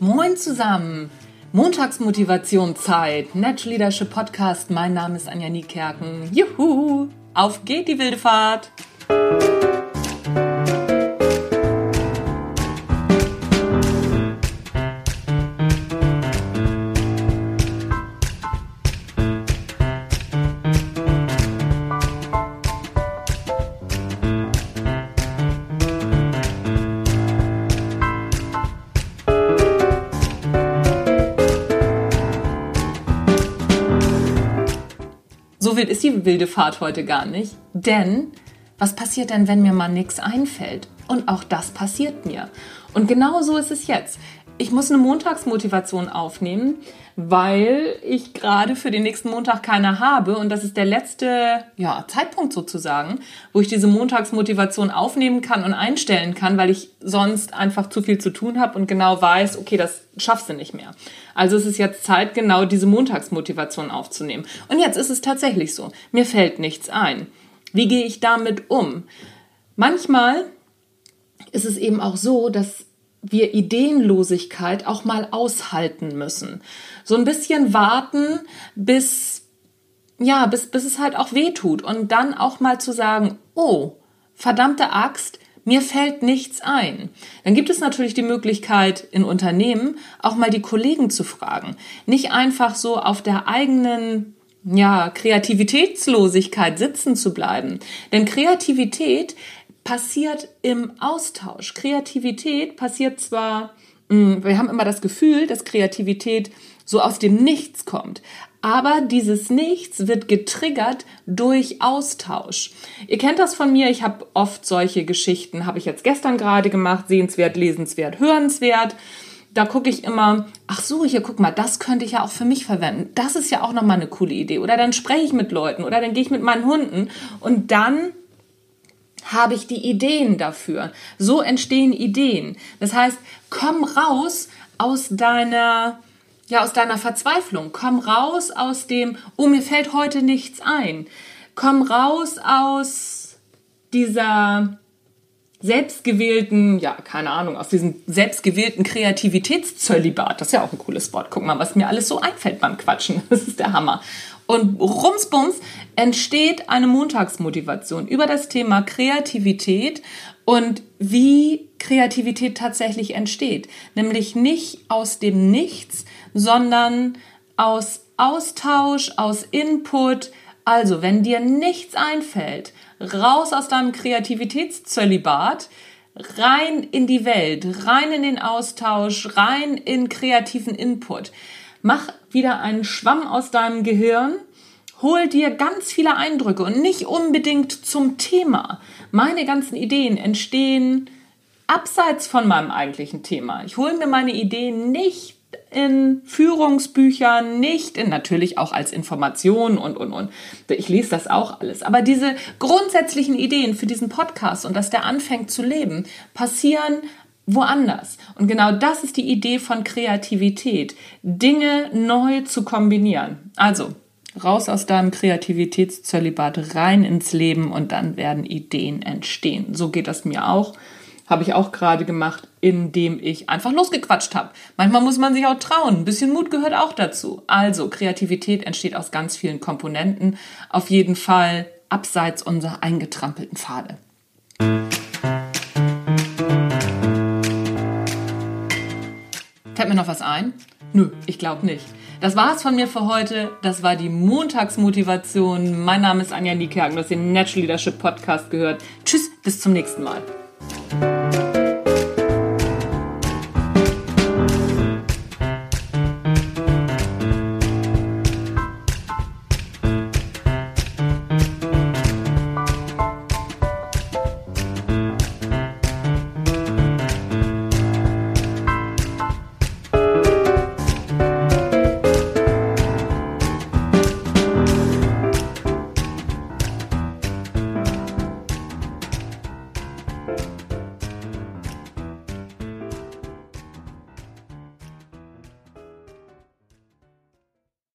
Moin zusammen. Montagsmotivationzeit, Natural Leadership Podcast. Mein Name ist Anja Niekerken. Juhu! Auf geht die wilde Fahrt! Wild ist die wilde Fahrt heute gar nicht. Denn was passiert denn, wenn mir mal nichts einfällt? Und auch das passiert mir. Und genau so ist es jetzt. Ich muss eine Montagsmotivation aufnehmen, weil ich gerade für den nächsten Montag keine habe. Und das ist der letzte ja, Zeitpunkt sozusagen, wo ich diese Montagsmotivation aufnehmen kann und einstellen kann, weil ich sonst einfach zu viel zu tun habe und genau weiß, okay, das schaffst du nicht mehr. Also es ist jetzt Zeit, genau diese Montagsmotivation aufzunehmen. Und jetzt ist es tatsächlich so. Mir fällt nichts ein. Wie gehe ich damit um? Manchmal ist es eben auch so, dass wir Ideenlosigkeit auch mal aushalten müssen. So ein bisschen warten, bis, ja, bis, bis es halt auch weh tut und dann auch mal zu sagen, oh, verdammte Axt, mir fällt nichts ein. Dann gibt es natürlich die Möglichkeit in Unternehmen auch mal die Kollegen zu fragen. Nicht einfach so auf der eigenen ja, Kreativitätslosigkeit sitzen zu bleiben. Denn Kreativität passiert im Austausch. Kreativität passiert zwar, mm, wir haben immer das Gefühl, dass Kreativität so aus dem Nichts kommt. Aber dieses Nichts wird getriggert durch Austausch. Ihr kennt das von mir, ich habe oft solche Geschichten, habe ich jetzt gestern gerade gemacht, sehenswert, lesenswert, hörenswert. Da gucke ich immer, ach so, hier guck mal, das könnte ich ja auch für mich verwenden. Das ist ja auch nochmal eine coole Idee. Oder dann spreche ich mit Leuten oder dann gehe ich mit meinen Hunden und dann habe ich die Ideen dafür. So entstehen Ideen. Das heißt, komm raus aus deiner ja, aus deiner Verzweiflung. Komm raus aus dem, oh, mir fällt heute nichts ein. Komm raus aus dieser selbstgewählten, ja, keine Ahnung, aus diesem selbstgewählten Kreativitätszölibat. Das ist ja auch ein cooles Wort. Guck mal, was mir alles so einfällt beim Quatschen. Das ist der Hammer. Und rumsbums entsteht eine Montagsmotivation über das Thema Kreativität und wie Kreativität tatsächlich entsteht. Nämlich nicht aus dem Nichts, sondern aus Austausch, aus Input. Also, wenn dir nichts einfällt, raus aus deinem Kreativitätszölibat, rein in die Welt, rein in den Austausch, rein in kreativen Input. Mach wieder einen Schwamm aus deinem Gehirn, hol dir ganz viele Eindrücke und nicht unbedingt zum Thema. Meine ganzen Ideen entstehen abseits von meinem eigentlichen Thema. Ich hole mir meine Ideen nicht in Führungsbüchern, nicht in natürlich auch als Information und und und. Ich lese das auch alles. Aber diese grundsätzlichen Ideen für diesen Podcast und dass der anfängt zu leben, passieren woanders. Und genau das ist die Idee von Kreativität, Dinge neu zu kombinieren. Also raus aus deinem Kreativitätszölibat, rein ins Leben und dann werden Ideen entstehen. So geht das mir auch. Habe ich auch gerade gemacht, indem ich einfach losgequatscht habe. Manchmal muss man sich auch trauen. Ein bisschen Mut gehört auch dazu. Also, Kreativität entsteht aus ganz vielen Komponenten. Auf jeden Fall abseits unserer eingetrampelten Pfade. Fällt mir noch was ein? Nö, ich glaube nicht. Das war's von mir für heute. Das war die Montagsmotivation. Mein Name ist Anja Niekerken. Du hast den Natural Leadership Podcast gehört. Tschüss, bis zum nächsten Mal. Bye.